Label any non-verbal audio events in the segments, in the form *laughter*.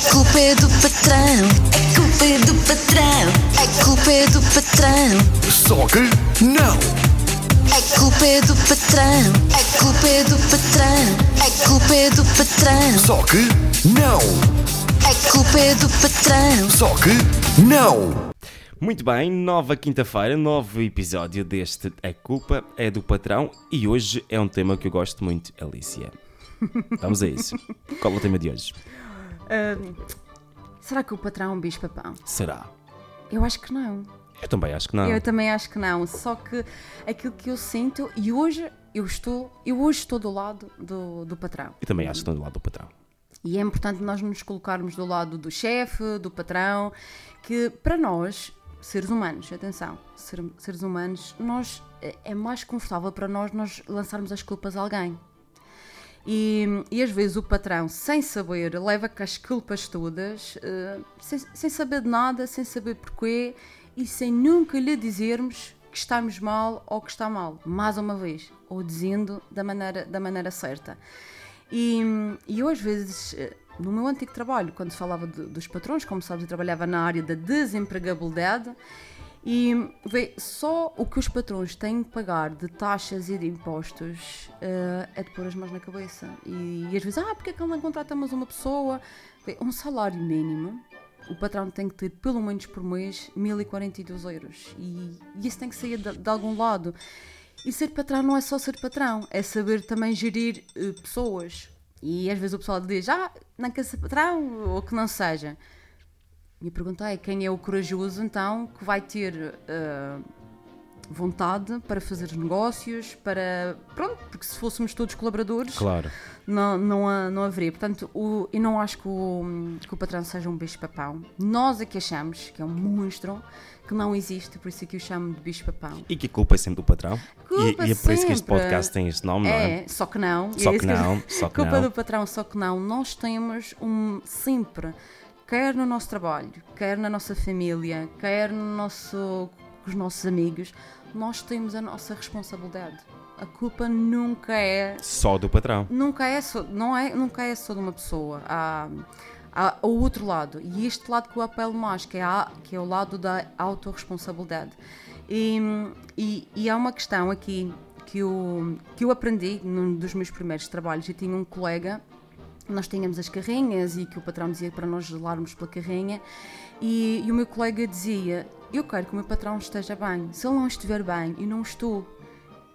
A culpa é do patrão, a culpa é do patrão, a culpa é do patrão, Só que não! a culpa é do patrão, a culpa é do patrão, a culpa é do patrão, Só que não! a culpa é do patrão. Só que não! Muito bem, nova quinta-feira, novo episódio deste A Culpa é do Patrão e hoje é um tema que eu gosto muito, Alicia. Vamos a isso. Qual é o tema de hoje? Será que o patrão é um bicho-papão? Será? Eu acho que não. Eu também acho que não. Eu também acho que não. Só que aquilo que eu sinto, e hoje eu estou, eu hoje estou do lado do, do patrão. Eu também acho que estou do lado do patrão. E é importante nós nos colocarmos do lado do chefe, do patrão, que para nós, seres humanos, atenção, ser- seres humanos, nós é é mais confortável para nós nós lançarmos as culpas a alguém. E, e às vezes o patrão, sem saber, leva com as culpas todas, eh, sem, sem saber de nada, sem saber porquê e sem nunca lhe dizermos que estamos mal ou que está mal, mais uma vez, ou dizendo da maneira, da maneira certa. E, e eu às vezes, eh, no meu antigo trabalho, quando falava de- dos patrões, como sabes, eu trabalhava na área da desempregabilidade e vê, só o que os patrões têm que pagar de taxas e de impostos eh, é de pôr as mãos na cabeça. E, e às vezes, ah, porque é que não contratamos uma pessoa? Vê, um salário mínimo, o patrão tem que ter pelo menos por mês 1042 euros. E, e isso tem que sair de, de algum lado. E ser patrão não é só ser patrão, é saber também gerir eh, pessoas. E às vezes o pessoal diz, ah, não quer ser patrão, ou que não seja. Minha pergunta é quem é o corajoso então que vai ter eh, vontade para fazer negócios, para. Pronto, porque se fôssemos todos colaboradores, Claro. não, não, não haveria. Portanto, o, eu não acho que o, que o patrão seja um bicho-papão. Nós é que achamos que é um monstro, que não existe, por isso é que eu chamo de bicho-papão. E que a culpa é sempre do patrão. Culpa e, e é por isso que este podcast tem este nome, não é? É, só que não. Só É que eu- não, só que Culpa não. do patrão, só que não. Nós temos um sempre, quer no nosso trabalho, quer na nossa família, quer no nosso, com os nossos amigos, nós temos a nossa responsabilidade. A culpa nunca é Só do patrão. nunca é só, não é, nunca é só de uma pessoa. Há, há o outro lado. E este lado que eu apelo mais, que é, a- que é o lado da autorresponsabilidade. E, e, e há uma questão aqui que eu, que eu aprendi num dos meus primeiros trabalhos. Eu tinha um colega nós tínhamos as carrinhas e que o patrão dizia para nós gelarmos pela carrinha e, e o meu colega dizia eu quero que o meu patrão esteja bem se ele não estiver bem eu não estou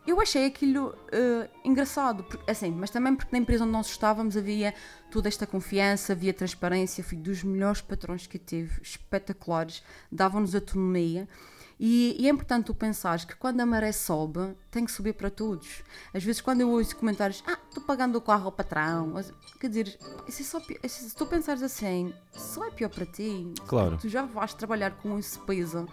eu achei aquilo eh, engraçado, porque- assim, mas também porque na empresa onde nós estávamos havia toda esta confiança, havia transparência, fui dos melhores patrões que tive, espetaculares, davam-nos autonomia. E, e é importante tu pensares que quando a maré sobe, tem que subir para todos. Às vezes, quando eu ouço comentários, ah, estou pagando o carro ao patrão, quer dizer, isso é só isso- se tu pensares assim, só é pior para ti. Claro. Tu já vais trabalhar com esse peso.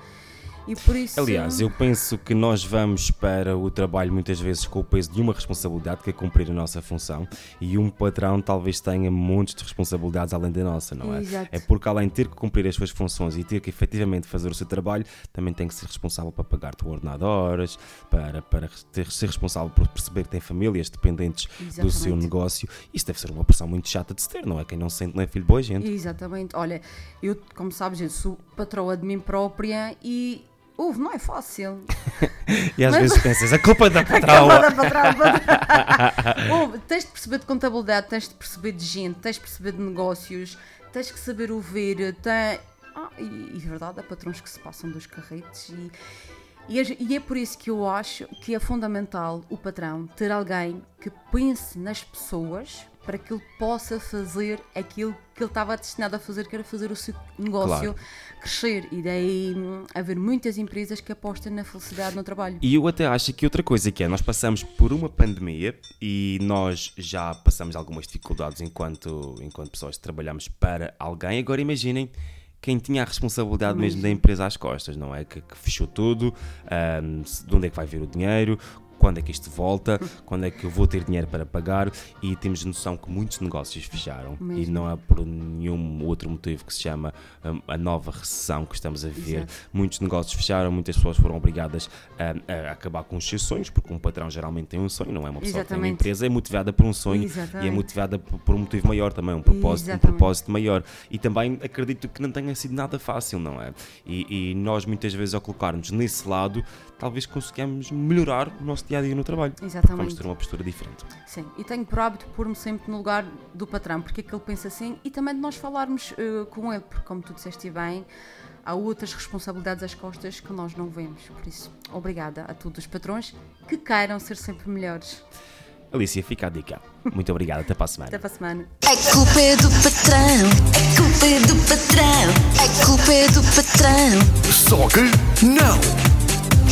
E por isso. Aliás, eu penso que nós vamos para o trabalho muitas vezes com o peso de uma responsabilidade que é cumprir a nossa função e um patrão talvez tenha montes de responsabilidades além da nossa, não é? Exato. É porque além de ter que cumprir as suas funções e ter que efetivamente fazer o seu trabalho, também tem que ser responsável para pagar-te o ordenado de horas, para, para ter, ser responsável por perceber que tem famílias dependentes do seu Exatamente. negócio. Isso deve ser uma pressão muito chata de se ter, não é? Quem não sente não é filho de boa gente. Exatamente. Olha, eu, como sabes, eu sou patroa de mim própria e. Ouve, não é fácil. *laughs* E às Mas- vezes pensas, a culpa é da *laughs* patroa. da patroa. Ouve, *laughs* tens de perceber de contabilidade, tens de perceber de gente, tens de perceber de negócios, tens que saber ouvir. Tem... Ah, e, e verdade, há patrões que se passam dos carretes e. E é, por isso que eu acho que é fundamental o patrão ter alguém que pense nas pessoas para que ele possa fazer aquilo que ele estava destinado a fazer, que era fazer o seu negócio Claro. crescer. E daí hum, haver muitas empresas que apostam na felicidade no trabalho. E eu até acho que outra coisa que é, nós passamos por uma pandemia e nós já passamos algumas dificuldades enquanto, enquanto pessoas trabalhamos para alguém. Agora imaginem quem tinha a responsabilidade mesmo da empresa às costas, não é? Que, que fechou tudo, se- de onde é que vai vir o dinheiro, quando é que isto volta, quando é que eu vou ter dinheiro para pagar e temos noção que muitos negócios fecharam e Mesmo. não é por nenhum outro motivo que se chama hum, a nova recessão que estamos a viver. Exato. Muitos negócios fecharam, muitas pessoas foram obrigadas a, a acabar com os seus sonhos, porque um patrão geralmente tem um sonho, não é uma pessoa que tem uma Exatamente. empresa, é motivada por um sonho e é Exatamente. motivada por, por um motivo maior também, um propósito, um Exatamente. propósito maior. E também acredito que não tenha sido nada fácil, não é? E, e nós muitas vezes ao colocarmos nesse lado, talvez consigamos melhorar o nosso dia a dia no trabalho. Exatamente. Vamos ter uma postura diferente. Sim, e tenho por hábito pôr-me sempre no lugar do patrão, porque é que ele pensa assim, e também de nós falarmos eh, com ele, porque como tu disseste bem, há outras responsabilidades às costas que nós não vemos. Por isso, obrigada a todos os patrões que queiram ser sempre melhores. Alicia, fica a dica. Muito obrigado, até para a semana. Até para a semana. A culpa é do patrão, a culpa é do patrão, a culpa é do patrão, Só que não!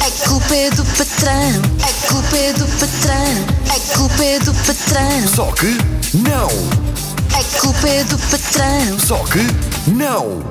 A culpa é do patrão, a culpa é do patrão, a culpa é do patrão, Só que não! a culpa é do patrão. Só que não!